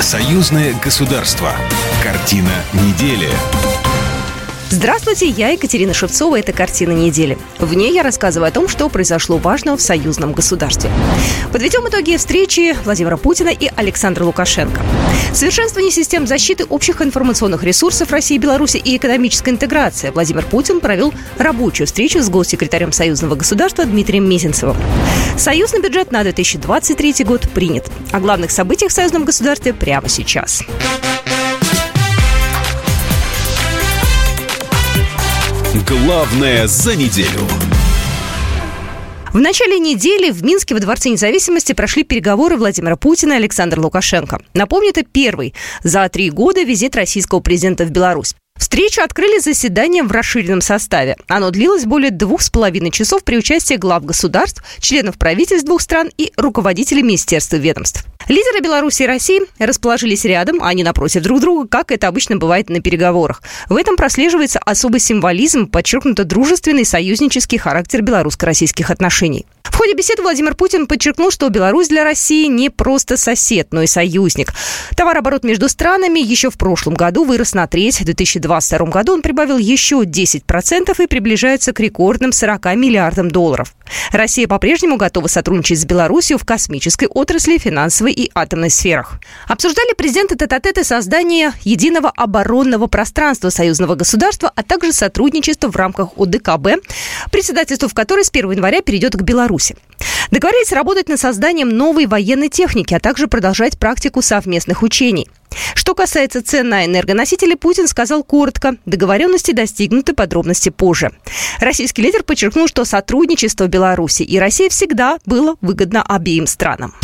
Союзное государство. Картина недели. Здравствуйте, я Екатерина Шевцова. Это «Картина недели». В ней я рассказываю о том, что произошло важного в союзном государстве. Подведем итоги встречи Владимира Путина и Александра Лукашенко. Совершенствование систем защиты общих информационных ресурсов России Беларуси и экономическая интеграция. Владимир Путин провел рабочую встречу с госсекретарем союзного государства Дмитрием Мезенцевым. Союзный бюджет на 2023 год принят. О главных событиях в союзном государстве прямо сейчас. Главное за неделю. В начале недели в Минске во Дворце независимости прошли переговоры Владимира Путина и Александра Лукашенко. Напомню, это первый за три года визит российского президента в Беларусь. Встречу открыли заседанием в расширенном составе. Оно длилось более двух с половиной часов при участии глав государств, членов правительств двух стран и руководителей министерств и ведомств. Лидеры Беларуси и России расположились рядом, а не напротив друг друга, как это обычно бывает на переговорах. В этом прослеживается особый символизм, подчеркнуто дружественный союзнический характер белорусско-российских отношений. В ходе беседы Владимир Путин подчеркнул, что Беларусь для России не просто сосед, но и союзник. Товарооборот между странами еще в прошлом году вырос на треть. В 2022 году он прибавил еще 10% и приближается к рекордным 40 миллиардам долларов. Россия по-прежнему готова сотрудничать с Беларусью в космической отрасли, финансовой и атомной сферах. Обсуждали президенты тет создание единого оборонного пространства союзного государства, а также сотрудничество в рамках ОДКБ, председательство в которой с 1 января перейдет к Беларуси. Договорились работать над созданием новой военной техники, а также продолжать практику совместных учений. Что касается цен на энергоносители, Путин сказал коротко. Договоренности достигнуты, подробности позже. Российский лидер подчеркнул, что сотрудничество Беларуси и России всегда было выгодно обеим странам.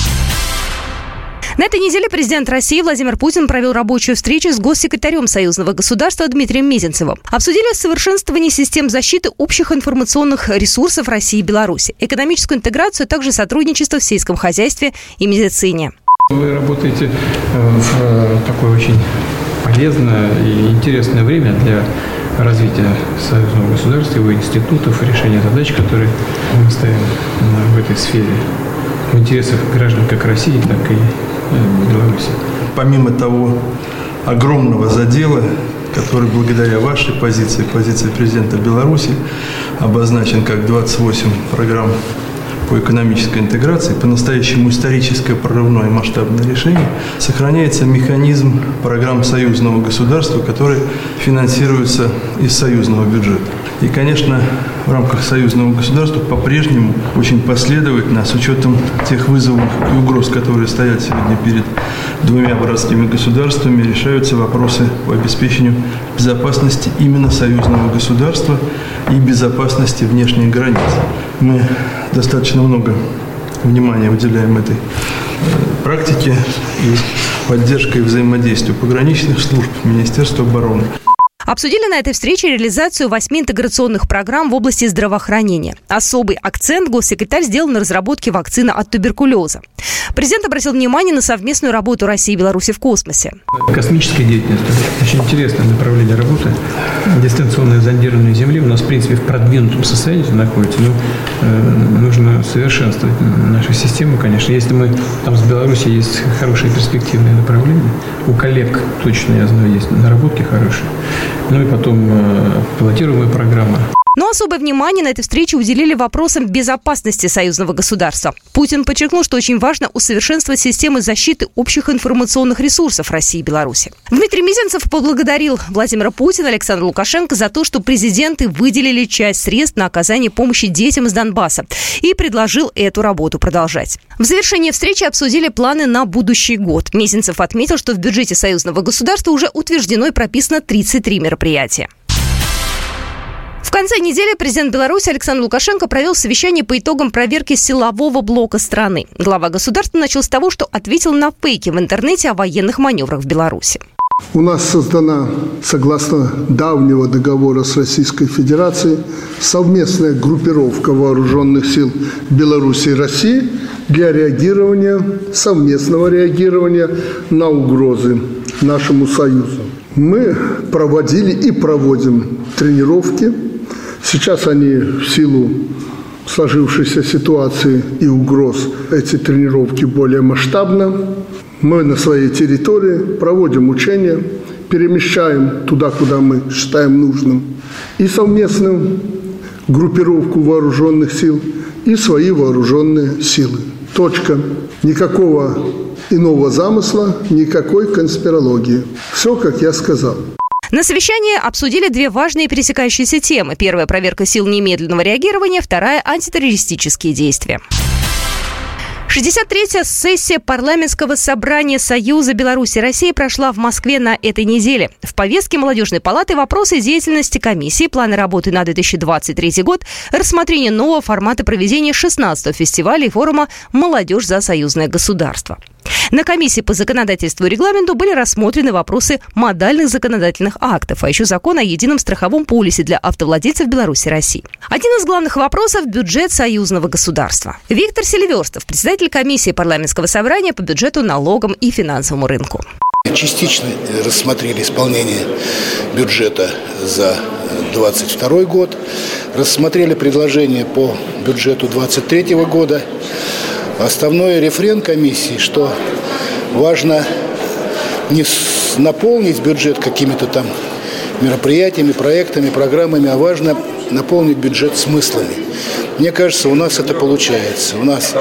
На этой неделе президент России Владимир Путин провел рабочую встречу с госсекретарем союзного государства Дмитрием Мезенцевым. Обсудили совершенствование систем защиты общих информационных ресурсов России и Беларуси, экономическую интеграцию, а также сотрудничество в сельском хозяйстве и медицине. Вы работаете э, в э, такое очень полезное и интересное время для развития союзного государства, его институтов, решения задач, которые мы ставим в этой сфере в интересах граждан как России, так и э, Беларуси. Помимо того огромного задела, который благодаря вашей позиции, позиции президента Беларуси, обозначен как 28 программ по экономической интеграции, по-настоящему историческое прорывное масштабное решение, сохраняется механизм программ союзного государства, которые финансируются из союзного бюджета. И, конечно, в рамках союзного государства по-прежнему очень последовательно, с учетом тех вызовов и угроз, которые стоят сегодня перед двумя братскими государствами, решаются вопросы по обеспечению безопасности именно союзного государства и безопасности внешних границ. Мы достаточно много внимания уделяем этой э, практике и поддержкой взаимодействию пограничных служб Министерства обороны. Обсудили на этой встрече реализацию восьми интеграционных программ в области здравоохранения. Особый акцент госсекретарь сделал на разработке вакцины от туберкулеза. Президент обратил внимание на совместную работу России и Беларуси в космосе. Космическая деятельность – очень интересное направление работы. Дистанционное зондирование Земли у нас, в принципе, в продвинутом состоянии находится. Но э, нужно совершенствовать нашу систему, конечно. Если мы там с Беларусью есть хорошие перспективные направления, у коллег точно, я знаю, есть наработки хорошие. Ну и потом э, пилотируемая программа. Но особое внимание на этой встрече уделили вопросам безопасности союзного государства. Путин подчеркнул, что очень важно усовершенствовать системы защиты общих информационных ресурсов России и Беларуси. Дмитрий Мизинцев поблагодарил Владимира Путина Александра Лукашенко за то, что президенты выделили часть средств на оказание помощи детям из Донбасса и предложил эту работу продолжать. В завершении встречи обсудили планы на будущий год. Мизинцев отметил, что в бюджете союзного государства уже утверждено и прописано 33 мероприятия. В конце недели президент Беларуси Александр Лукашенко провел совещание по итогам проверки силового блока страны. Глава государства начал с того, что ответил на фейки в интернете о военных маневрах в Беларуси. У нас создана, согласно давнего договора с Российской Федерацией, совместная группировка вооруженных сил Беларуси и России для реагирования, совместного реагирования на угрозы нашему Союзу. Мы проводили и проводим тренировки Сейчас они в силу сложившейся ситуации и угроз эти тренировки более масштабно. Мы на своей территории проводим учения, перемещаем туда, куда мы считаем нужным, и совместную группировку вооруженных сил, и свои вооруженные силы. Точка. Никакого иного замысла, никакой конспирологии. Все, как я сказал. На совещании обсудили две важные пересекающиеся темы. Первая – проверка сил немедленного реагирования, вторая – антитеррористические действия. 63-я сессия парламентского собрания Союза Беларуси и России прошла в Москве на этой неделе. В повестке молодежной палаты вопросы деятельности комиссии, планы работы на 2023 год, рассмотрение нового формата проведения 16-го фестиваля и форума «Молодежь за союзное государство». На комиссии по законодательству и регламенту были рассмотрены вопросы модальных законодательных актов, а еще закон о едином страховом полисе для автовладельцев Беларуси и России. Один из главных вопросов – бюджет союзного государства. Виктор Селиверстов, председатель комиссии парламентского собрания по бюджету, налогам и финансовому рынку. Частично рассмотрели исполнение бюджета за 2022 год, рассмотрели предложение по бюджету 2023 года, Основной рефрен комиссии, что важно не наполнить бюджет какими-то там мероприятиями, проектами, программами, а важно наполнить бюджет смыслами. Мне кажется, у нас это получается. У нас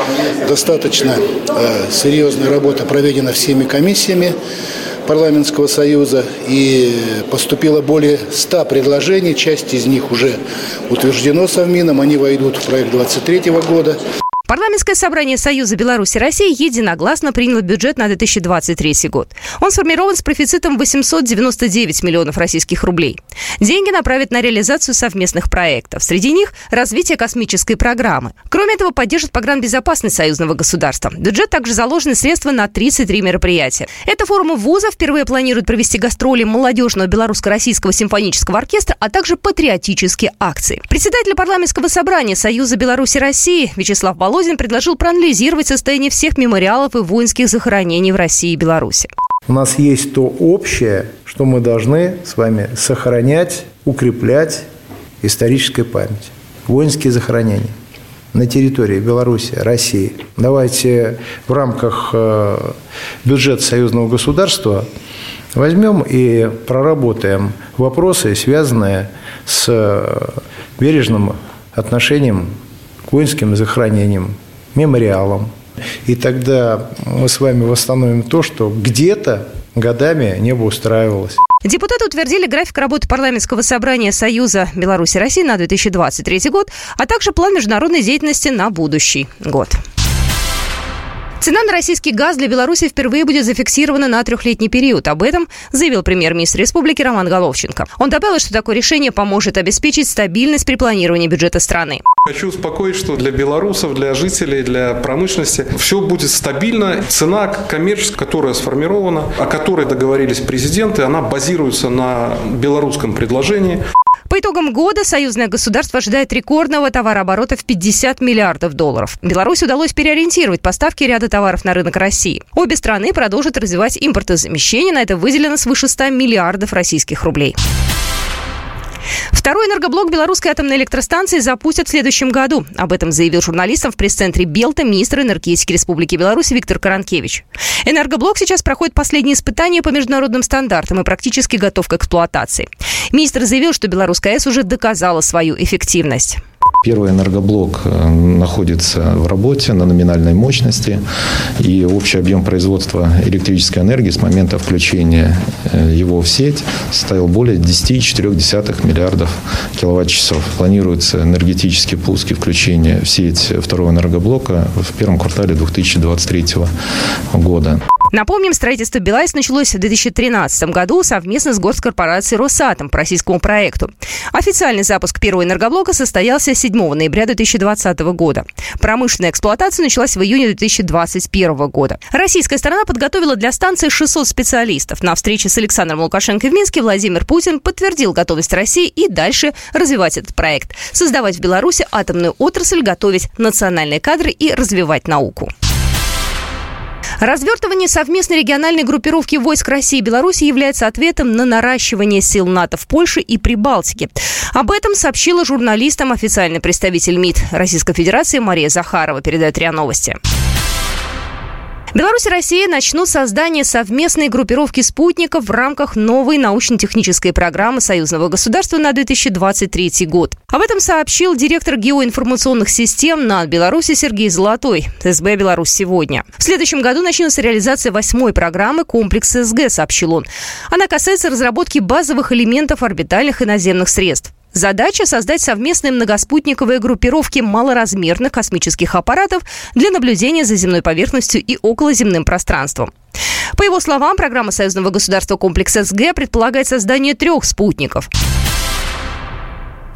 достаточно э, серьезная работа проведена всеми комиссиями парламентского союза и поступило более 100 предложений, часть из них уже утверждено Совмином, они войдут в проект 2023 года. Парламентское собрание Союза Беларуси и России единогласно приняло бюджет на 2023 год. Он сформирован с профицитом 899 миллионов российских рублей. Деньги направят на реализацию совместных проектов. Среди них развитие космической программы. Кроме этого, поддержит безопасность союзного государства. В бюджет также заложены средства на 33 мероприятия. Это форумы вузов впервые планируют провести гастроли молодежного белорусско-российского симфонического оркестра, а также патриотические акции. Председатель парламентского собрания Союза Беларуси и России Вячеслав Балов Володин предложил проанализировать состояние всех мемориалов и воинских захоронений в России и Беларуси. У нас есть то общее, что мы должны с вами сохранять, укреплять историческая память. Воинские захоронения на территории Беларуси, России. Давайте в рамках э, бюджета союзного государства возьмем и проработаем вопросы, связанные с э, бережным отношением воинским захоронениям, мемориалам. И тогда мы с вами восстановим то, что где-то годами небо устраивалось. Депутаты утвердили график работы парламентского собрания Союза Беларуси России на 2023 год, а также план международной деятельности на будущий год. Цена на российский газ для Беларуси впервые будет зафиксирована на трехлетний период. Об этом заявил премьер-министр республики Роман Головченко. Он добавил, что такое решение поможет обеспечить стабильность при планировании бюджета страны. Хочу успокоить, что для белорусов, для жителей, для промышленности все будет стабильно. Цена коммерческая, которая сформирована, о которой договорились президенты, она базируется на белорусском предложении. По итогам года союзное государство ожидает рекордного товарооборота в 50 миллиардов долларов. Беларусь удалось переориентировать поставки ряда товаров на рынок России. Обе страны продолжат развивать импортозамещение. На это выделено свыше 100 миллиардов российских рублей. Второй энергоблок белорусской атомной электростанции запустят в следующем году. Об этом заявил журналистам в пресс-центре Белта министр энергетики Республики Беларусь Виктор Каранкевич. Энергоблок сейчас проходит последние испытания по международным стандартам и практически готов к эксплуатации. Министр заявил, что белорусская АЭС уже доказала свою эффективность. Первый энергоблок э, находится в работе на номинальной мощности, и общий объем производства электрической энергии с момента включения э, его в сеть составил более 10,4 миллиардов киловатт-часов. Планируется энергетический пуск и включение в сеть второго энергоблока в первом квартале 2023 года. Напомним, строительство БелАЭС началось в 2013 году совместно с госкорпорацией «Росатом» по российскому проекту. Официальный запуск первого энергоблока состоялся 7 ноября 2020 года. Промышленная эксплуатация началась в июне 2021 года. Российская сторона подготовила для станции 600 специалистов. На встрече с Александром Лукашенко в Минске Владимир Путин подтвердил готовность России и дальше развивать этот проект. Создавать в Беларуси атомную отрасль, готовить национальные кадры и развивать науку. Развертывание совместной региональной группировки войск России и Беларуси является ответом на наращивание сил НАТО в Польше и Прибалтике. Об этом сообщила журналистам официальный представитель МИД Российской Федерации Мария Захарова, передает РИА Новости. Беларусь и Россия начнут создание совместной группировки спутников в рамках новой научно-технической программы союзного государства на 2023 год. Об этом сообщил директор геоинформационных систем на Беларуси Сергей Золотой, СБ «Беларусь сегодня». В следующем году начнется реализация восьмой программы «Комплекс СГ», сообщил он. Она касается разработки базовых элементов орбитальных и наземных средств. Задача – создать совместные многоспутниковые группировки малоразмерных космических аппаратов для наблюдения за земной поверхностью и околоземным пространством. По его словам, программа союзного государства комплекс СГ предполагает создание трех спутников –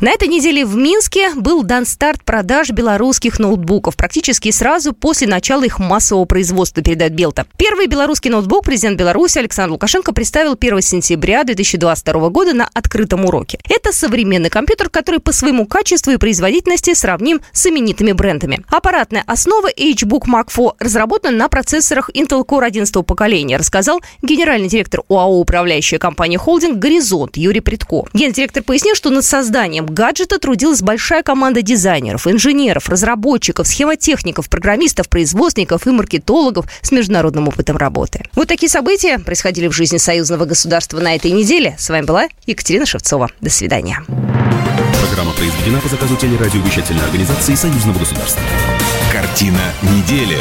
на этой неделе в Минске был дан старт продаж белорусских ноутбуков практически сразу после начала их массового производства, передает Белта. Первый белорусский ноутбук президент Беларуси Александр Лукашенко представил 1 сентября 2022 года на открытом уроке. Это современный компьютер, который по своему качеству и производительности сравним с именитыми брендами. Аппаратная основа HBook Mark IV разработана на процессорах Intel Core 11 поколения, рассказал генеральный директор УАО управляющая компания «Холдинг» «Горизонт» Юрий Притко. Гендиректор пояснил, что над созданием гаджета трудилась большая команда дизайнеров, инженеров, разработчиков, схемотехников, программистов, производственников и маркетологов с международным опытом работы. Вот такие события происходили в жизни союзного государства на этой неделе. С вами была Екатерина Шевцова. До свидания. Программа произведена по заказу телерадиовещательной организации Союзного государства. Картина недели.